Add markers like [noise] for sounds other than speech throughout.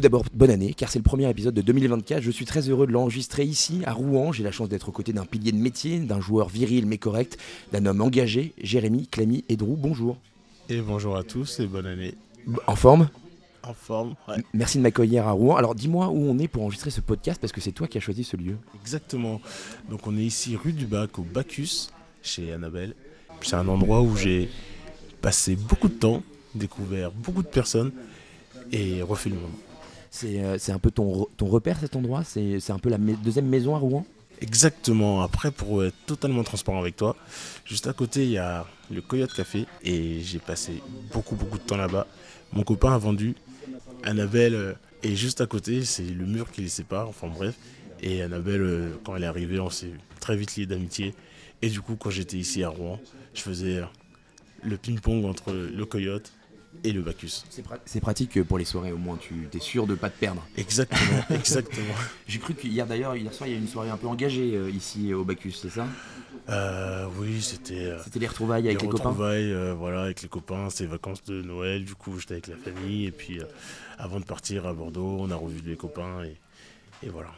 Tout d'abord, bonne année, car c'est le premier épisode de 2024. Je suis très heureux de l'enregistrer ici, à Rouen. J'ai la chance d'être aux côtés d'un pilier de métier, d'un joueur viril mais correct, d'un homme engagé, Jérémy, Clamy et Drew. Bonjour. Et bonjour à tous et bonne année. En forme? En forme, ouais. Merci de m'accueillir à Rouen. Alors dis-moi où on est pour enregistrer ce podcast, parce que c'est toi qui as choisi ce lieu. Exactement. Donc on est ici rue du Bac au Bacchus, chez Annabelle. C'est un endroit où j'ai passé beaucoup de temps, découvert beaucoup de personnes et refait le monde. C'est euh, c'est un peu ton, ton repère cet endroit? C'est un peu la deuxième maison à Rouen? Exactement. Après, pour être totalement transparent avec toi, juste à côté, il y a le Coyote Café et j'ai passé beaucoup, beaucoup de temps là-bas. Mon copain a vendu. Annabelle euh, est juste à côté, c'est le mur qui les sépare, enfin bref. Et Annabelle, euh, quand elle est arrivée, on s'est très vite liés d'amitié. Et du coup, quand j'étais ici à Rouen, je faisais le ping-pong entre le Coyote et le Bacchus. C'est pra- c'est pratique pour les soirées, au moins tu es sûr de pas te perdre. Exactement, [laughs] exactement. J'ai cru qu'hier d'ailleurs, hier soir, il y a eu une soirée un peu engagée euh, ici au Bacchus, c'est ça? Euh, oui, c'était. euh, C'était les retrouvailles avec les, copains? retrouvailles, euh, voilà, avec les copains, c'est vacances de Noël, du coup j'étais avec la famille et puis avant de partir à Bordeaux, on a revu les copains et, et voilà.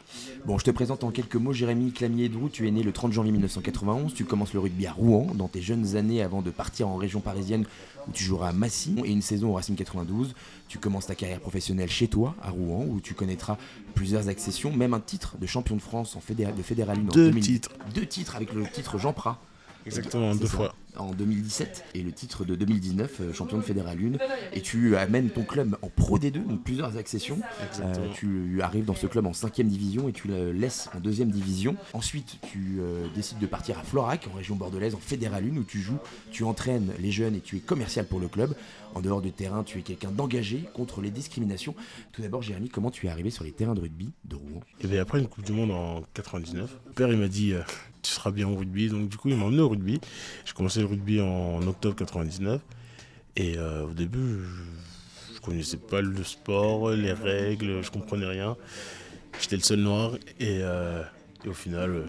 Bon, je te présente en quelques mots Jérémy Clamier-Drou. Tu es né le 30 janvier 1991. Tu commences le rugby à Rouen dans tes jeunes années avant de partir en région parisienne où tu joueras à Massy et une saison au Racing 92. Tu commences ta carrière professionnelle chez toi à Rouen où tu connaîtras plusieurs accessions, même un titre de champion de France en fédéral, de Fédéral 1 en Deux 2000 titres. Deux titres avec le titre Jean Prat. Exactement, deux ça. fois. En 2017 et le titre de 2019, euh, champion de Fédéral 1. Et tu amènes ton club en Pro D2, donc plusieurs accessions. Euh, tu arrives dans ce club en 5 division et tu le laisses en 2 division. Ensuite, tu euh, décides de partir à Florac, en région bordelaise, en Fédéral 1, où tu joues, tu entraînes les jeunes et tu es commercial pour le club. En dehors du terrain, tu es quelqu'un d'engagé contre les discriminations. Tout d'abord, Jérémy, comment tu es arrivé sur les terrains de rugby de Rouen? Et bien après une Coupe du Monde en 99, mon père il m'a dit euh, tu seras bien au rugby, donc du coup il m'a emmené au rugby. J'ai commencé le rugby en octobre 99 et euh, au début je, je connaissais pas le sport, les règles, je comprenais rien. J'étais le seul noir et, euh, et au final euh,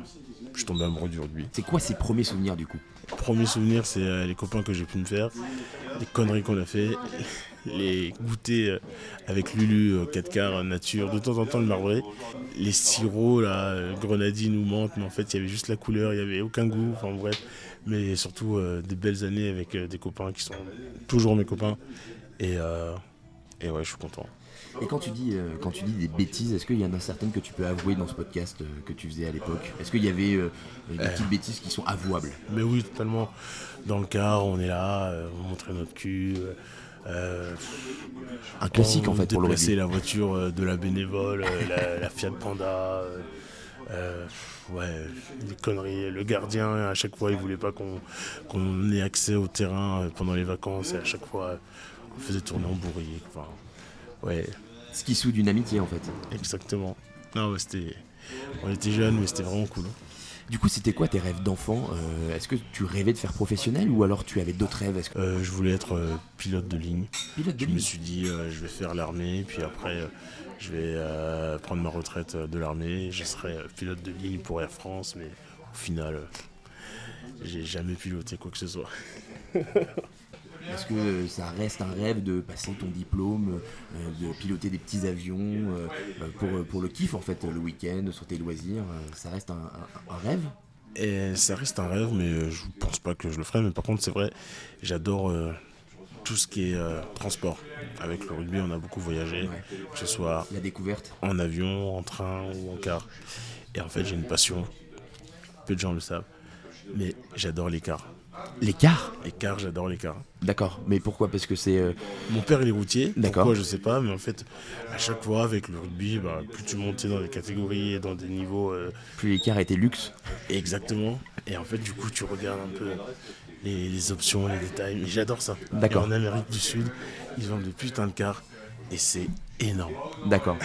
je suis tombé amoureux du rugby. C'est quoi ces premiers souvenirs du coup? Premier souvenir, c'est euh, les copains que j'ai pu me faire, les conneries qu'on a fait, les goûters euh, avec Lulu euh, 4 quarts euh, nature, de temps en temps le marbré, les sirops, euh, grenadine ou menthe, mais en fait il y avait juste la couleur, il n'y avait aucun goût, enfin bref, mais surtout euh, des belles années avec euh, des copains qui sont toujours mes copains, et, euh, et ouais, je suis content. Et quand tu dis, euh, quand tu dis des bêtises, est-ce qu'il y en a certaines que tu peux avouer dans ce podcast euh, que tu faisais à l'époque? Est-ce qu'il y avait euh, des petites bêtises qui sont avouables? Mais oui, totalement. Dans le car, on est là, euh, on montrait notre cul. Euh, Un classique en fait pour le rugby. la voiture euh, de la bénévole, euh, la, la Fiat Panda. euh, ouais, des conneries. Le gardien, à chaque fois, il voulait pas qu'on ait accès au terrain pendant les vacances. Et à chaque fois, on faisait tourner en bourrier. Enfin, ouais, Ce qui soude une amitié en fait. exactement. Non, c'était. On était jeunes, mais c'était vraiment cool. Du coup, c'était quoi tes rêves d'enfant Euh, Est-ce que tu rêvais de faire professionnel ou alors tu avais d'autres rêves que Euh, je voulais être euh, pilote de ligne. pilote de Je me suis dit, euh, je vais faire l'armée, puis après, je vais prendre ma retraite de l'armée. Je serai pilote de ligne pour Air France, mais au final, j'ai jamais piloté quoi que ce soit. [laughs] Est-ce que euh, ça reste un rêve de passer ton diplôme, euh, de piloter des petits avions euh, pour, pour le kiff en fait, le week-end, sur tes loisirs Ça reste un, un- un rêve? Et ça reste un rêve, mais je pense pas que je le ferai. Mais par contre, c'est vrai, j'adore euh, tout ce qui est euh, transport. Avec le rugby, on a beaucoup voyagé, Ouais. que ce soit La découverte? en avion, en train ou en car. Et en fait, j'ai une passion. Peu de gens le savent, mais j'adore les cars. Les cars Les cars, j'adore les cars. D'accord, mais pourquoi? Parce que c'est. euh, Mon père il est routier, D'accord. pourquoi je sais pas, mais en fait à chaque fois avec le rugby, bah, plus tu montais dans des catégories et dans des niveaux euh, plus les cars étaient luxe. exactement, et en fait du coup tu regardes un peu les, les options, les détails, et j'adore ça. D'accord. Et en Amérique du Sud, ils vendent des putains de cars, Et c'est énorme. D'accord.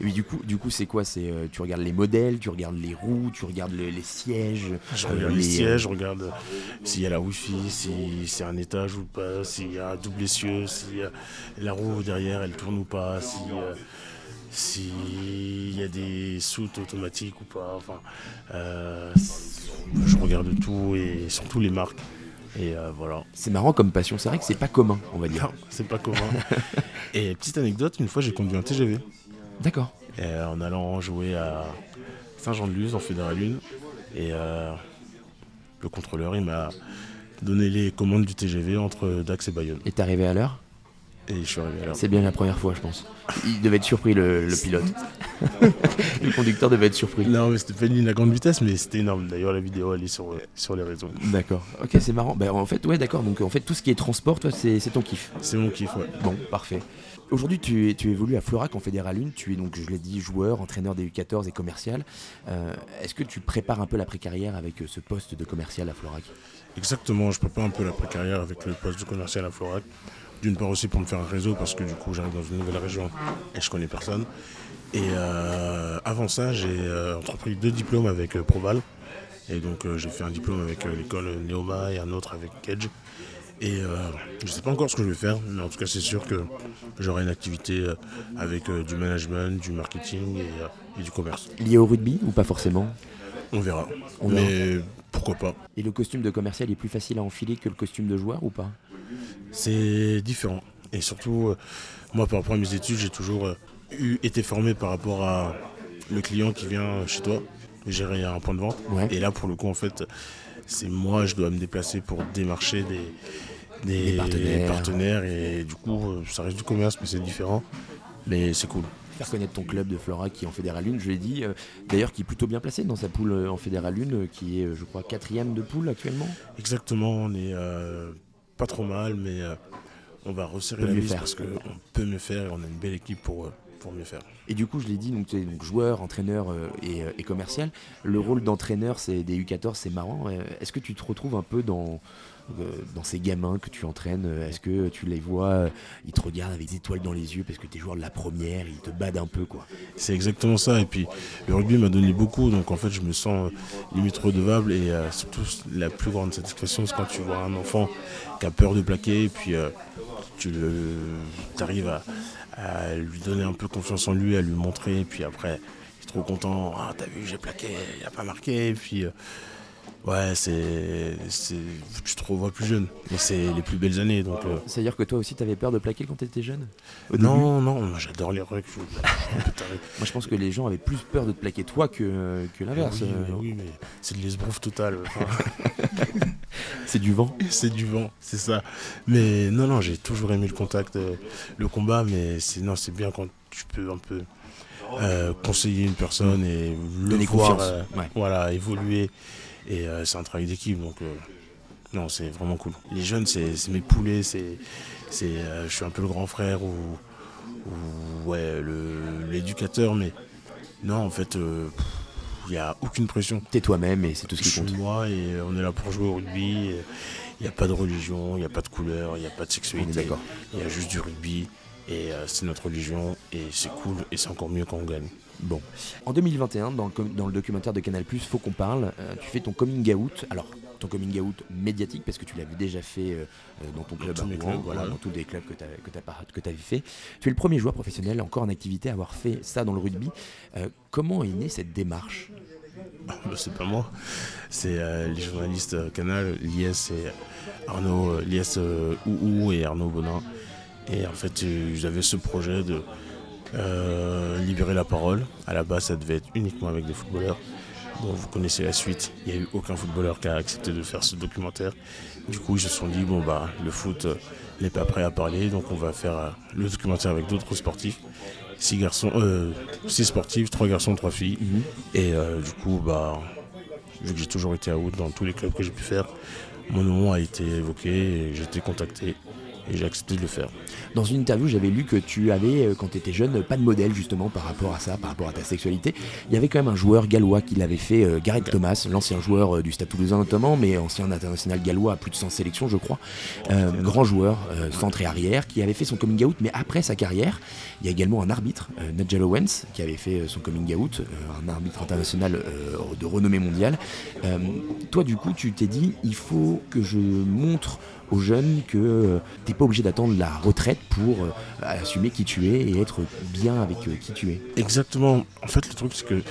Et puis du coup, du coup, c'est quoi? C'est euh, tu regardes les modèles, tu regardes les roues, tu regardes le- les sièges. Je euh, regarde les, les- sièges, je regarde s'il y a la wifi, si c'est un étage ou pas, s'il y a un double essieu, si euh, la roue derrière elle tourne ou pas, si euh, s'il y a des soutes automatiques ou pas. Enfin, euh, je regarde tout et surtout les marques. Et euh, voilà. C'est marrant comme passion. C'est vrai que c'est pas commun, on va dire. Non, c'est pas commun. et petite anecdote, une fois j'ai conduit un TGV. D'accord. Et, en allant jouer à Saint-Jean-de-Luz en Fédéral 1. Et euh, le contrôleur, il m'a donné les commandes du TGV entre Dax et Bayonne. Et t'es arrivé à l'heure? Et je suis arrivé là. C'est bien la première fois, je pense. Il devait être surpris, le, le pilote. [laughs] le conducteur devait être surpris. Non, mais c'était pas une ligne à grande vitesse, mais c'était énorme. D'ailleurs, la vidéo, elle est sur, sur les réseaux. D'accord. Ok, c'est marrant. Bah, en fait, ouais, d'accord. Donc, en fait, tout ce qui est transport, toi, c'est c'est ton kiff. C'est mon kiff, ouais. Bon, parfait. Aujourd'hui, tu, es- tu évolues à Florac en Fédéral 1. Tu es donc, je l'ai dit, joueur, entraîneur des U14 et commercial. Euh, Est-ce que tu prépares un peu l'après-carrière avec euh, ce poste de commercial à Florac? Exactement, je prépare un peu la carrière avec le poste de commercial à Florac. D'une part aussi pour me faire un réseau, parce que du coup, j'arrive dans une nouvelle région et je connais personne. Et euh, avant ça, j'ai euh, entrepris deux diplômes avec euh, Proval. Et donc, j'ai fait un diplôme avec l'école Neoma et un autre avec Kedge. Et euh, je ne sais pas encore ce que je vais faire, mais en tout cas, c'est sûr que j'aurai une activité avec du management, du marketing et, et du commerce. Lié au rugby ou pas forcément? On verra. On verra. mais pourquoi pas Et le costume de commercial est plus facile à enfiler que le costume de joueur ou pas? C'est différent. Et surtout, euh, moi, par rapport à mes études, j'ai toujours euh, eu, été formé par rapport à le client qui vient chez toi, gérer un point de vente. Ouais. Et là, pour le coup, en fait, c'est moi, je dois me déplacer pour démarcher des, des Des partenaires. partenaires. Et du coup, euh, ça reste du commerce, mais c'est différent. Mais c'est cool. Faire connaître ton club de Florac qui est en Fédéral 1, je l'ai dit, euh, d'ailleurs qui est plutôt bien placé dans sa poule euh, en Fédéral 1, euh, qui est, je crois, quatrième de poule actuellement. Exactement, on est pas trop mal, mais on va resserrer la faire. parce qu'on peut mieux faire et on a une belle équipe pour, pour mieux faire. Et du coup, je l'ai dit, donc, tu es donc joueur, entraîneur euh, et, euh, et commercial. Le rôle d'entraîneur c'est des U14, c'est marrant. Est-ce que tu te retrouves un peu dans, dans ces gamins que tu entraînes Euh, Est-ce que tu les vois, euh, ils te regardent avec des étoiles dans les yeux parce que tu es joueur de la première, ils te badent un peu quoi C'est exactement ça. Et puis le rugby m'a donné beaucoup, donc en fait je me sens euh, limite redevable. Et euh, surtout la plus grande satisfaction, c'est quand tu vois un enfant qui a peur de plaquer, et puis euh, tu arrives à, lui donner un peu confiance en lui, à lui montrer, et puis après il est trop content. Ah t'as vu, j'ai plaqué, il a pas marqué. Et puis euh, ouais, c'est, tu te revois plus jeune. Et c'est les plus belles années, donc. euh, C'est-à-dire que toi aussi, tu avais peur de plaquer quand tu étais jeune non, non, moi, j'adore les taré. [laughs] Moi, je pense que les gens avaient plus peur de te plaquer toi que, que l'inverse. Oui, Euh, mais oui, mais c'est de l'esbrouf total. Enfin, [laughs] C'est du vent. [laughs] c'est du vent, c'est ça. Mais non, non, j'ai toujours aimé le contact, euh, le combat, mais c'est non, c'est bien quand tu peux un peu euh, conseiller une personne et le Donner voir, euh, Ouais. voilà, évoluer. Et euh, c'est un travail d'équipe, donc euh, non, c'est vraiment cool. Les jeunes, c'est mes poulets, c'est, c'est, euh, je suis un peu le grand frère ou, ou ouais, l'éducateur, mais non, en fait, il n'y a aucune pression. T'es toi-même et c'est tout ce Je qui suis compte. moi et on est là pour jouer au rugby. Il n'y a pas de religion, il n'y a pas de couleur, il n'y a pas de sexualité. d'accord. Il y a juste du rugby et c'est notre religion et c'est cool et c'est encore mieux quand on gagne. Bon. En 2021, dans le, dans le documentaire de Canal+, Faut qu'on parle, euh, tu fais ton coming out. Alors, ton coming out médiatique, parce que tu l'avais déjà fait euh, euh, dans ton club à Rouen, clubs, voilà, ouais. dans tous les clubs que tu que t'avais fait. Tu es le premier joueur professionnel encore en activité à avoir fait ça dans le rugby. Euh, comment est née cette démarche? Bah, c'est pas moi, c'est euh, les journalistes euh, Canal, Lies et Arnaud, euh, Lies Ouhou et Arnaud Bonin. Et en fait, j'avais ce projet de euh, libérer la parole. À la base, ça devait être uniquement avec des footballeurs. Bon, vous connaissez la suite. Il n'y a eu aucun footballeur qui a accepté de faire ce documentaire. Du coup, ils se sont dit, bon, bah, le foot euh, n'est pas prêt à parler, donc on va faire euh, le documentaire avec d'autres sportifs. Six garçons, euh, six sportifs, trois garçons, trois filles. Et euh, du coup, bah, vu que j'ai toujours été à out dans tous les clubs que j'ai pu faire, mon nom a été évoqué et j'ai été contacté. Et j'ai accepté de le faire. Dans une interview, j'avais lu que tu avais, euh, quand tu étais jeune, pas de modèle justement par rapport à ça, par rapport à ta sexualité. Il y avait quand même un joueur gallois qui l'avait fait, euh, Gareth Thomas, l'ancien joueur euh, du Stade Toulousain notamment, mais ancien international gallois à plus de 100 sélections, je crois. Euh, grand joueur, euh, centre et arrière, qui avait fait son coming out, mais après sa carrière, il y a également un arbitre, euh, Nigel Owens, qui avait fait son coming out, un arbitre international de renommée mondiale. Toi, du coup, tu t'es dit, il faut que je montre aux jeunes que euh, t'es pas obligé d'attendre la retraite pour euh, assumer qui tu es et être bien avec euh, qui tu es. Exactement. En fait, le truc, c'est que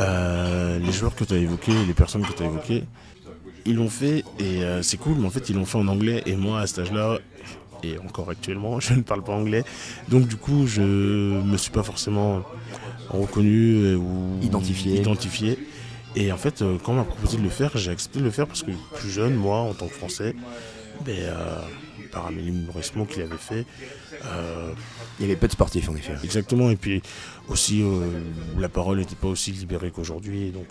euh, les joueurs que tu as évoqués, les personnes que tu as évoquées, ils l'ont fait et euh, c'est cool, mais en fait, ils l'ont fait en anglais. Et moi, à cet âge-là, et encore actuellement, [laughs] je ne parle pas anglais. Donc, du coup, je me suis pas forcément reconnu ou Identifié. identifié. Et en fait, quand on m'a proposé de le faire, j'ai accepté de le faire parce que plus jeune, moi, en tant que Français, ben, euh, par Amélie Mauresmo qui l'avait fait, euh, Il y avait peu de sportifs en effet. Exactement, et puis aussi euh, la parole n'était pas aussi libérée qu'aujourd'hui, donc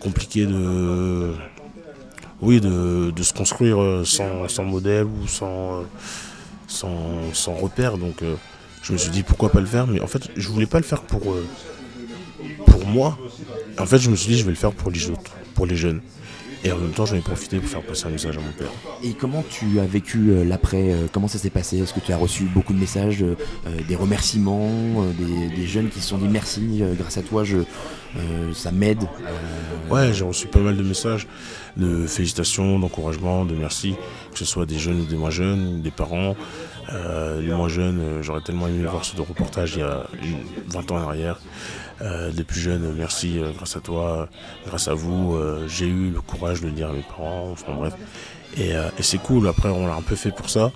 compliqué de, oui, de, de se construire sans, sans modèle ou sans, sans, sans repère. Donc je me suis dit pourquoi pas le faire, mais en fait je voulais pas le faire pour, pour moi. En fait je me suis dit je vais le faire pour les autres, pour les jeunes. Et en même temps j'en ai profité pour faire passer un message à mon père. Et comment tu as vécu euh, l'après euh, Comment ça s'est passé? Est-ce que tu as reçu beaucoup de messages, euh, des remerciements, des, jeunes qui se sont dit merci, grâce à toi, je, euh, ça m'aide euh, Ouais, j'ai reçu pas mal de messages de félicitations, d'encouragement, de merci, que ce soit des jeunes ou des moins jeunes, des parents. Euh, les moins jeunes, euh, j'aurais tellement aimé voir ce reportage il y a une- 20 ans en arrière. Euh, les plus jeunes, merci, grâce à toi, grâce à vous, j'ai eu le courage de le dire à mes parents, enfin bref. Et, et c'est cool, après on l'a un peu fait pour ça,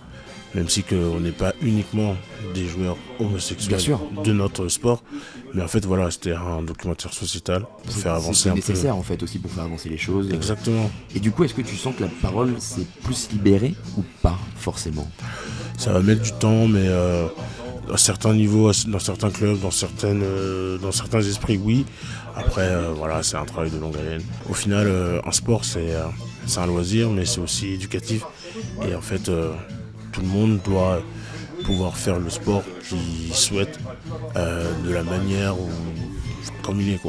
même si que on n'est pas uniquement des joueurs homosexuels sûr. de notre sport. Mais en fait voilà, c'était un documentaire sociétal pour faire avancer C'est un peu. nécessaire en fait aussi pour faire avancer les choses. Exactement. Et du coup, est-ce que tu sens que la parole s'est plus libérée ou pas forcément? Ça va mettre du temps, mais euh, à certains niveaux, dans certains clubs, dans, certaines, euh, dans certains esprits, oui. Après, euh, voilà, c'est un travail de longue haleine. Au final, un sport, c'est c'est un loisir, mais c'est aussi éducatif. Et en fait, tout le monde doit pouvoir faire le sport qu'il souhaite euh, de la manière comme il est.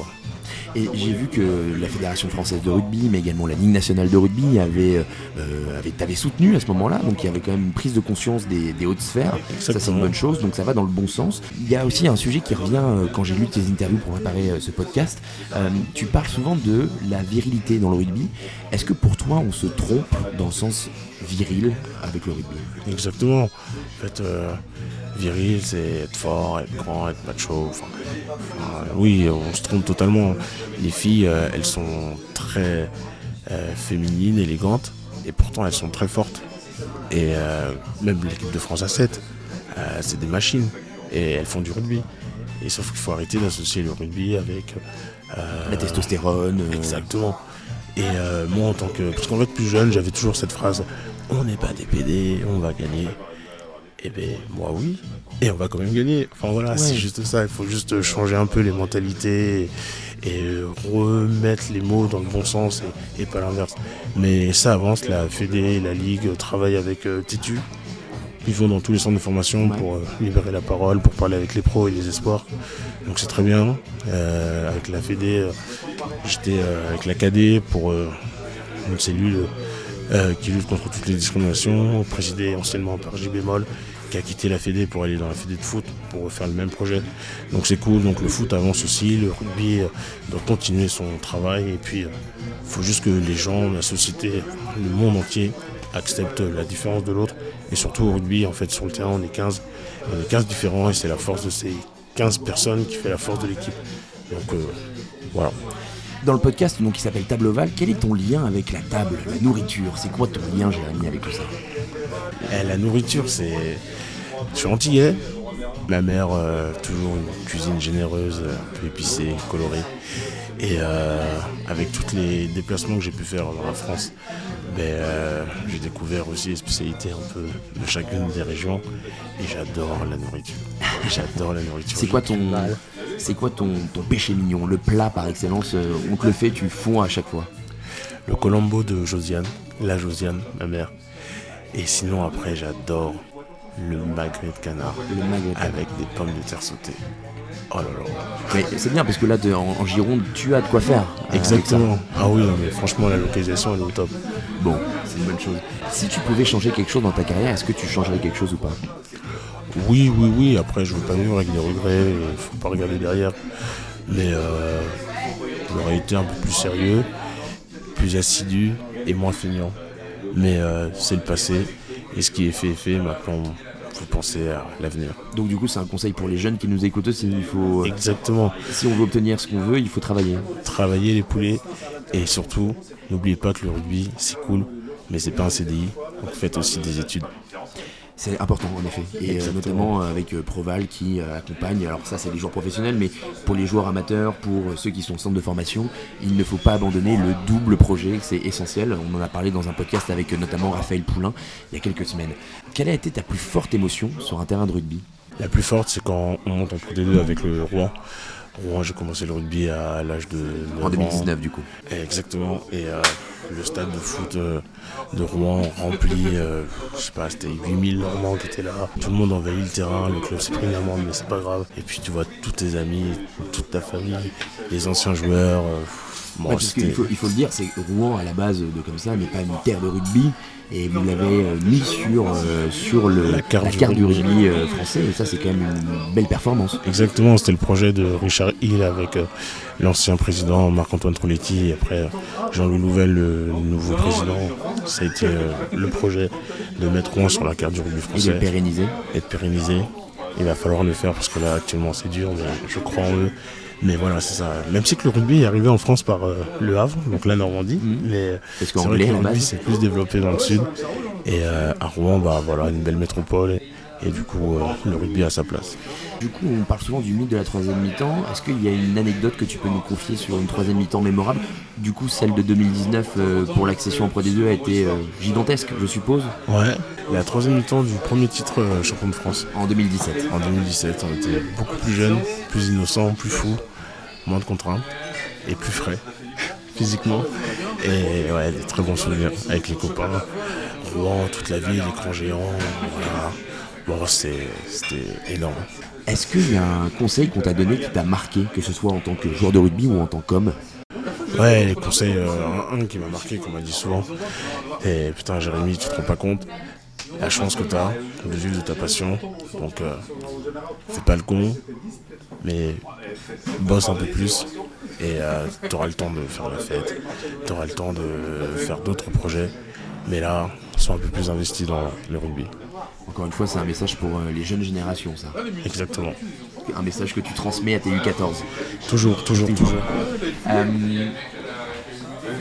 Et j'ai vu que la Fédération française de rugby, mais également la Ligue nationale de rugby, avait, euh, avait, soutenu à ce moment-là. Donc il y avait quand même une prise de conscience des, des hautes sphères. Ça, c'est une bonne chose. Donc ça va dans le bon sens. Il y a aussi un sujet qui revient euh, quand j'ai lu tes interviews pour préparer euh, ce podcast. Euh, tu parles souvent de la virilité dans le rugby. Est-ce que pour toi, on se trompe dans le sens viril avec le rugby? Exactement. En fait, viril, c'est être fort, être grand, être macho. Enfin, enfin, oui, on se trompe totalement. Les filles, euh, elles sont très euh, féminines, élégantes, et pourtant elles sont très fortes. Et euh, même l'équipe de France à 7, euh, c'est des machines, et elles font du rugby. Et sauf qu'il faut arrêter d'associer le rugby avec La testostérone Exactement. Et moi, en tant que. Parce qu'en fait, plus jeune, j'avais toujours cette phrase on n'est pas des PD, on va gagner. Et ben, moi, oui. Et on va quand même gagner. Enfin, voilà, c'est juste ça. Il faut juste changer un peu les mentalités et, et remettre les mots dans le bon sens et, et pas l'inverse. Mais ça avance. La Fédé, la Ligue travaillent avec euh, Titu. Ils vont dans tous les centres de formation Ouais. pour euh, libérer la parole, pour parler avec les pros et les espoirs. Donc c'est très bien. Euh, avec la Fédé, euh, j'étais euh, avec la KD pour euh, une cellule euh, qui lutte contre toutes les discriminations, présidée anciennement par J Bémol, qui a quitté la Fédé pour aller dans la Fédé de foot pour faire le même projet. Donc c'est cool. Donc le foot avance aussi, le rugby euh, doit continuer son travail et puis il faut juste que les gens, la société, le monde entier acceptent la différence de l'autre. Et surtout au rugby, en fait, sur le terrain, on est 15. On est 15 différents et c'est la force de ces 15 personnes qui fait la force de l'équipe. Donc euh, voilà. Dans le podcast donc, qui s'appelle Table Ovale, quel est ton lien avec la table, la nourriture? C'est quoi ton lien, Jérémy, avec tout ça? Eh, la nourriture, c'est. Je suis antillais. Ma mère, euh, toujours une cuisine généreuse, un peu épicée, colorée. Et euh, avec tous les déplacements que j'ai pu faire dans la France, ben, euh, j'ai découvert aussi les spécialités un peu de chacune des régions. Et j'adore la nourriture. [laughs] J'adore la nourriture. C'est quoi ton, du mal. c'est quoi ton, ton péché mignon, le plat par excellence On te le fait, tu fonds à chaque fois. Le colombo de Josiane, la Josiane, ma mère. Et sinon, après, j'adore le magret de canard Le magret. avec des pommes de terre sautées. Oh là là. Mais c'est bien parce que là, de- en, en Gironde, tu as de quoi faire. euh. Exactement. Ah oui, non, mais franchement, la localisation, elle est au top. Bon, c'est une bonne chose. Si tu pouvais changer quelque chose dans ta carrière, est-ce que tu changerais quelque chose ou pas? Oui, oui, oui. Après, je veux pas vivre avec des regrets. Il faut pas regarder derrière. Mais euh, j'aurais été un peu plus sérieux, plus assidu et moins feignant. Mais euh, c'est le passé. Et ce qui est fait est fait. Maintenant, faut penser à l'avenir. Donc du coup, c'est un conseil pour les jeunes qui nous écoutent aussi. Il faut, Exactement. si on veut obtenir ce qu'on veut, il faut travailler. Travailler les poulets. Et surtout, n'oubliez pas que le rugby, c'est cool. Mais c'est pas un CDI. Donc faites aussi des études. C'est important en effet. Et euh, Exactement. notamment avec euh, Proval qui euh, accompagne, alors ça c'est les joueurs professionnels, mais pour les joueurs amateurs, pour euh, ceux qui sont au centre de formation, il ne faut pas abandonner le double projet, c'est essentiel. On en a parlé dans un podcast avec euh, notamment Raphaël Poulain il y a quelques semaines. Quelle a été ta plus forte émotion sur un terrain de rugby? La plus forte, c'est quand on monte en Pro D2 avec le Rouen. Rouen, j'ai commencé le rugby à l'âge de 9 En ans. 2019 du coup. Exactement. Et euh, le stade de foot euh, de Rouen rempli, euh, je sais pas, c'était 8000 Normands qui étaient là. Tout le monde envahit le terrain, le club s'est pris une amende, mais c'est pas grave. Et puis tu vois tous tes amis, toute ta famille, les anciens joueurs. euh, bon, Ouais, parce c'était- qu'il faut, il faut le dire, c'est que Rouen à la base de comme ça n'est pas une terre de rugby et vous l'avez mis sur, euh, sur le, La carte du du rugby. rugby français et ça c'est quand même une belle performance. Exactement, c'était le projet de Richard Hill avec euh, l'ancien président Marc-Antoine Trolletti et après Jean-Louis Louvel, le nouveau président. Ça a été euh, le projet de mettre Rouen sur la carte du rugby Et de français le pérenniser. et de pérenniser. Il va falloir le faire parce que là actuellement c'est dur, mais je crois en eux. Mais voilà, c'est ça. Même si que le rugby est arrivé en France par euh, le Havre, donc la Normandie, mais Mhm. Parce c'est vrai que le rugby base. c'est plus développé dans le sud. Et euh, à Rouen, bah voilà, une belle métropole. Et, et du coup, euh, le rugby a sa place. Du coup, on parle souvent du mythe de la troisième mi-temps. Est-ce qu'il y a une anecdote que tu peux nous confier sur une troisième mi-temps mémorable? Du coup, celle de 2019 euh, pour l'accession en Pro D2 a été euh, gigantesque, je suppose, Ouais, la troisième mi-temps du premier titre champion de France. en 2017. En 2017, on était beaucoup plus jeunes, plus innocents, plus fous, moins de contraintes et plus frais [laughs] physiquement. Et ouais, des très bons souvenirs avec les copains. Rouen, toute la ville, l'écran géant, voilà. Bon, c'était énorme. Est-ce qu'il y a un conseil qu'on t'a donné qui t'a marqué, que ce soit en tant que joueur de rugby ou en tant qu'homme? Ouais, les conseils, euh, un, un qui m'a marqué, qu'on m'a dit souvent. Et putain, Jérémy, tu te rends pas compte la chance que tu as de vivre de ta passion. Donc, euh, fais pas le con, mais bosse un peu plus. Et tu auras le temps de faire la fête, tu auras le temps de faire d'autres projets. Mais là, sois un peu plus investi dans le rugby. Encore une fois, c'est un message pour euh, les jeunes générations, ça. Exactement. Un message que tu transmets à tes U14. Toujours, toujours, toujours. Euh,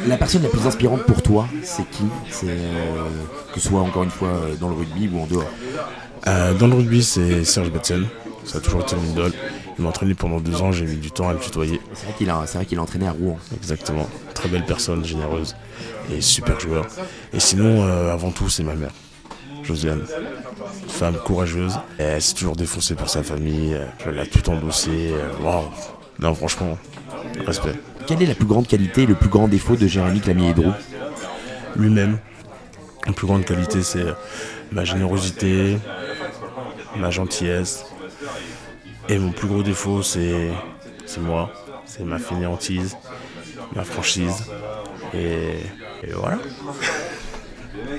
la personne la plus inspirante pour toi, c'est qui? C'est euh, que ce soit encore une fois dans le rugby ou en dehors. Euh, dans le rugby, c'est Serge Betsen. Ça a toujours été mon idole. Il m'a entraîné pendant deux ans, j'ai mis du temps à le tutoyer. C'est vrai qu'il a, c'est vrai qu'il a entraîné à Rouen. Exactement. Très belle personne, généreuse et super joueur. Et sinon, euh, avant tout, c'est ma mère, Josiane. Femme courageuse. Et elle s'est toujours défoncée pour sa famille. Elle a tout endossé. euh, Waouh. Non, franchement, respect. Quelle est la plus grande qualité et le plus grand défaut de Jérémy Clamier-Hédro Lui-même, la plus grande qualité, c'est ma générosité, ma gentillesse. Et mon plus gros défaut, c'est c'est moi. C'est ma fainéantise, ma franchise. Et, et voilà.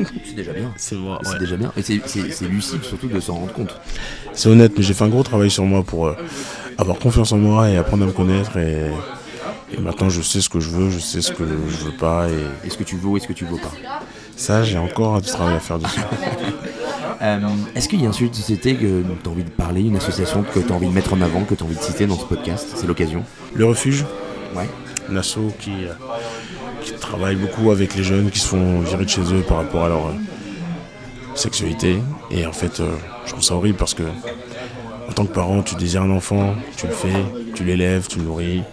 [laughs] C'est déjà bien. C'est moi. C'est déjà bien. Et c'est- lucide surtout de s'en rendre compte. C'est honnête, mais j'ai fait un gros travail sur moi pour euh, avoir confiance en moi et apprendre à me connaître. Et, et maintenant, je sais ce que je veux, je sais ce que je veux pas. Et Est-ce que tu veux ou est-ce que tu veux pas? Ça, j'ai encore du travail à faire dessus. [laughs] Euh, Est-ce qu'il y a un sujet de société que tu as envie de parler, une association que tu as envie de mettre en avant, que tu as envie de citer dans ce podcast? C'est l'occasion. Le refuge, Ouais. une asso qui, euh, qui travaille beaucoup avec les jeunes qui se font virer de chez eux par rapport à leur euh, sexualité. Et en fait, euh, je trouve ça horrible parce que en tant que parent, tu désires un enfant, tu le fais, tu l'élèves, tu le nourris,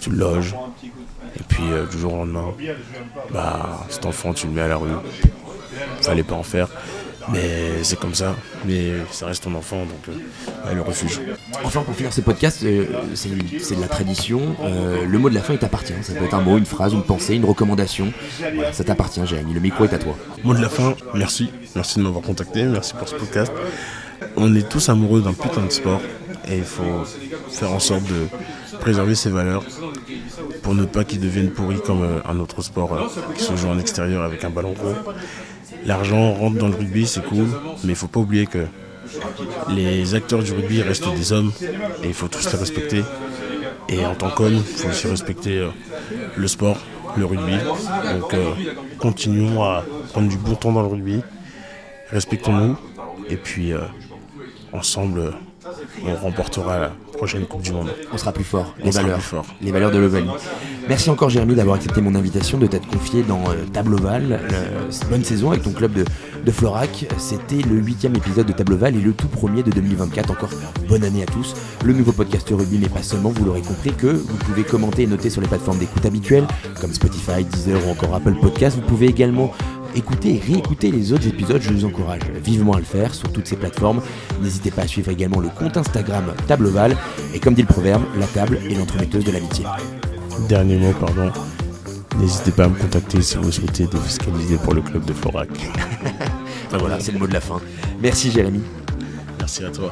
tu le loges. Et puis euh, du jour au lendemain, bah, cet enfant, tu le mets à la rue. Fallait pas en faire. Mais c'est comme ça. Mais ça reste ton enfant, donc euh, ouais, le refuge. Enfin, pour finir ce podcast, euh, c'est de la tradition. Euh, le mot de la fin, il t'appartient. Ça peut être un mot, une phrase, une pensée, une recommandation. Voilà, ça t'appartient, Jérémy. Le micro est à toi. Mot de la fin, merci. Merci de m'avoir contacté, merci pour ce podcast. on est tous amoureux d'un putain de sport et il faut faire en sorte de préserver ses valeurs pour ne pas qu'ils deviennent pourris comme un autre sport qui se joue en extérieur avec un ballon rond. L'argent rentre dans le rugby, c'est cool, mais il faut pas oublier que les acteurs du rugby restent des hommes et il faut tous les respecter. Et en tant qu'homme, il faut aussi respecter euh, le sport, le rugby. Donc continuons à prendre du bon temps dans le rugby, respectons-nous et puis ensemble on remportera la prochaine Coupe du Monde. On sera plus fort, les valeurs, les valeurs de l'Ovalie. Merci encore Jérémy d'avoir accepté mon invitation, de t'être confié dans euh, Table Oval. bonne saison avec ton club de, de Florac. C'était le huitième épisode de Table Oval et le tout premier de 2024. Encore bonne année à tous. Le nouveau podcast rugby, mais pas seulement, vous l'aurez compris, que vous pouvez commenter et noter sur les plateformes d'écoute habituelles comme Spotify, Deezer ou encore Apple Podcast. Vous pouvez également écouter et réécouter les autres épisodes, je vous encourage vivement à le faire sur toutes ces plateformes. N'hésitez pas à suivre également le compte Instagram Table Oval et comme dit le proverbe, la table est l'entremetteuse de l'amitié. Dernier mot, pardon. N'hésitez pas à me contacter si vous souhaitez défiscaliser pour le club de Florac. [laughs] voilà, c'est le mot de la fin. Merci Jérémy. Merci à toi.